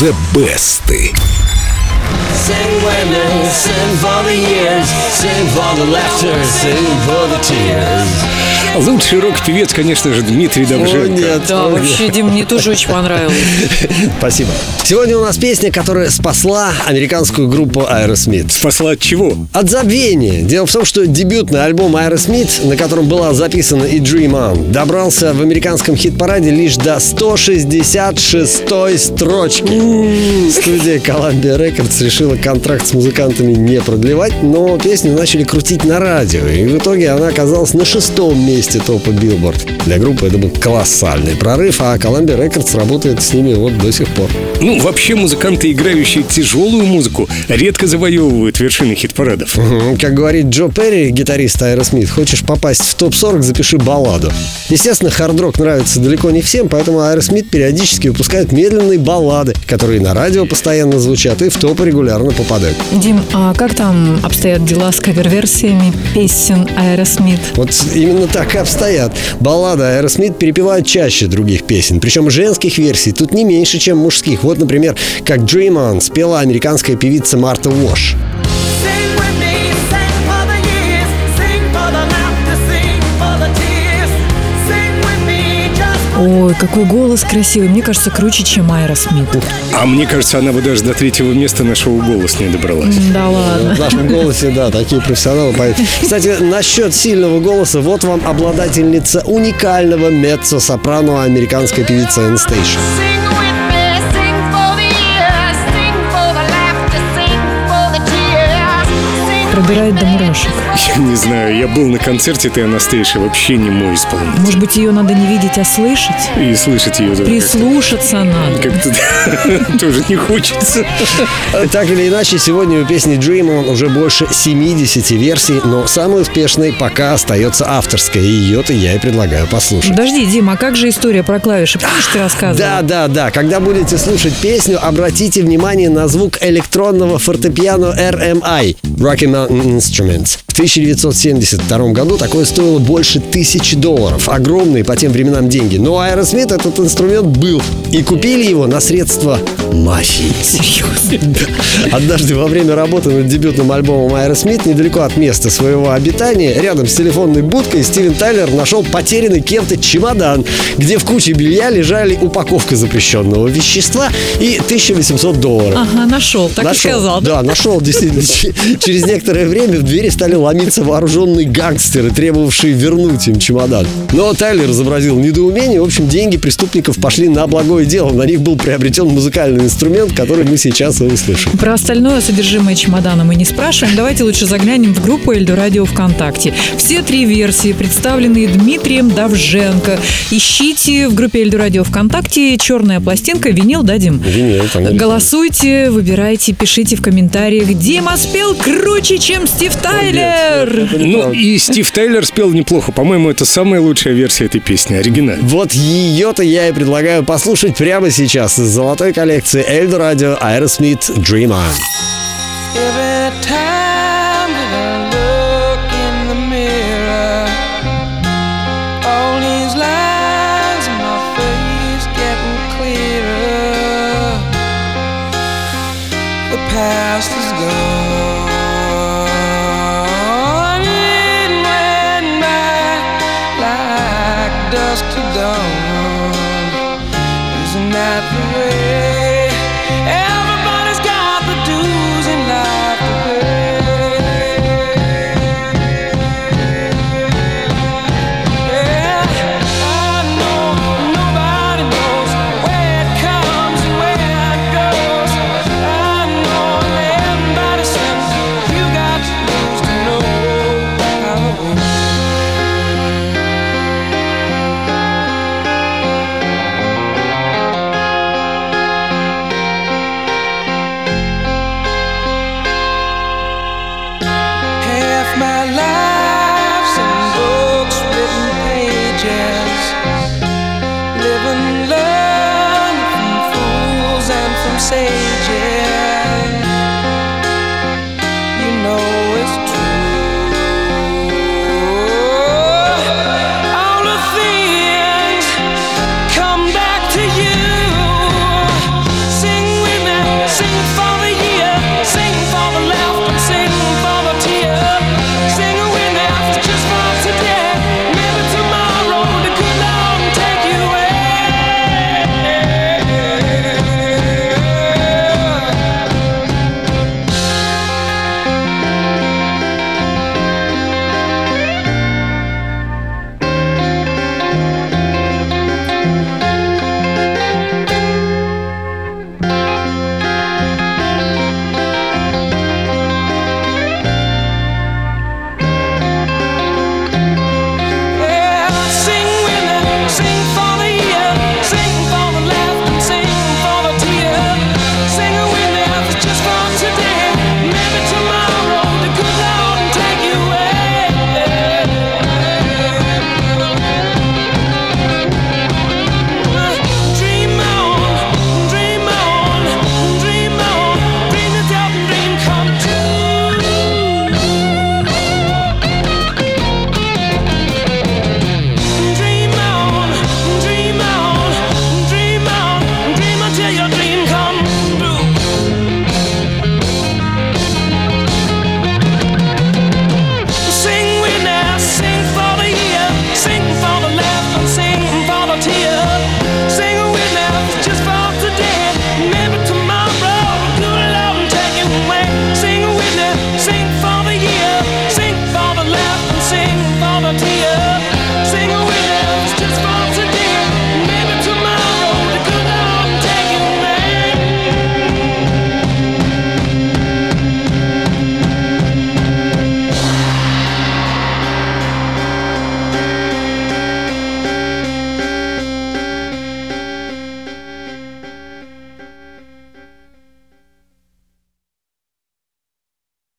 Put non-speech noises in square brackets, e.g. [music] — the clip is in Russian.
The Best. Sing women, sing for the years, sing for the laughter, sing for the tears. Лучший рок-певец, конечно же, Дмитрий Довженко. О, нет. Да, Ой, вообще, Дим, мне тоже очень понравилось. [laughs] Спасибо. Сегодня у нас песня, которая спасла американскую группу Aerosmith. Спасла от чего? От забвения. Дело в том, что дебютный альбом Aerosmith, на котором была записана и Dream On, добрался в американском хит-параде лишь до 166-й строчки. Студия Columbia Records решила контракт с музыкантами не продлевать, но песню начали крутить на радио, и в итоге она оказалась на шестом месте топа Billboard. Для группы это был колоссальный прорыв, а Columbia Records работает с ними вот до сих пор. Ну, вообще музыканты, играющие тяжелую музыку, редко завоевывают вершины хит-парадов. Как говорит Джо Перри, гитарист Аэросмит, хочешь попасть в топ-40, запиши балладу. Естественно, хард-рок нравится далеко не всем, поэтому Аэросмит периодически выпускает медленные баллады, которые на радио постоянно звучат и в топ регулярно попадают. Дим, а как там обстоят дела с кавер-версиями песен Аэросмит? Вот именно так и обстоят. Баллады Аэросмит перепевают чаще других песен, причем женских версий тут не меньше, чем мужских. Вот, например, как Dream On спела американская певица Марта Уош. Ой, какой голос красивый. Мне кажется, круче, чем Аэросмит. А мне кажется, она бы даже до третьего места нашего голос не добралась. Да ладно. В нашем голосе, да, такие профессионалы поют. Кстати, насчет сильного голоса, вот вам обладательница уникального меццо-сопрано американская певица Энстейшн. Пробирает до мурашек. Я не знаю, я был на концерте этой Анастейши, вообще не мой исполнитель. Может быть, ее надо не видеть, а слышать? И слышать ее Прислушаться надо. как-то [laughs] тоже не хочется. Так или иначе, сегодня у песни Dream On уже больше 70 версий, но самой успешной пока остается авторская, и ее-то я и предлагаю послушать. Подожди, Дим, а как же история про клавиши? Помнишь, ты рассказывал? Да, да, да. Когда будете слушать песню, обратите внимание на звук электронного фортепиано RMI Rocky Mountain Instruments. В 1972 году такое стоило больше тысячи долларов. Огромные по тем временам деньги. Но Aerosmith этот инструмент был. И купили его на средства мафии. [laughs] Серьезно? Однажды во время работы над дебютным альбомом Aerosmith недалеко от места своего обитания, рядом с телефонной будкой, Стивен Тайлер нашел потерянный кем-то чемодан, где в куче белья лежали упаковка запрещенного вещества и 1800 долларов. Ага, нашел, так Нашел. и сказал. Да, нашел, действительно. Через некоторое время в двери стали ломиться вооруженные гангстеры, требовавшие вернуть им чемодан. Но Тайлер изобразил недоумение. В общем, деньги преступников пошли на благое дело. На них был приобретен музыкальный инструмент, который мы сейчас и услышим. Про остальное содержимое чемодана мы не спрашиваем. Давайте лучше заглянем в группу Эльдо Радио ВКонтакте. Все три версии представлены Дмитрием Давженко. Ищите в группе Эльдо Радио ВКонтакте «Черная пластинка», винил дадим. Винил. Голосуйте, выбирайте, пишите в комментариях. Дима спел круче, чем Стив Тайлер. Ну и Стив Тайлер спел неплохо. По-моему, это самая лучшая версия этой песни, оригинал. Вот ее-то я и предлагаю послушать прямо сейчас из золотой коллекции Эльдо Радио Aerosmith Dream On. Every time that I look in the mirror, all these lines in my face getting clearer. The past is dusk to dawn. Isn't that the way say all the tears.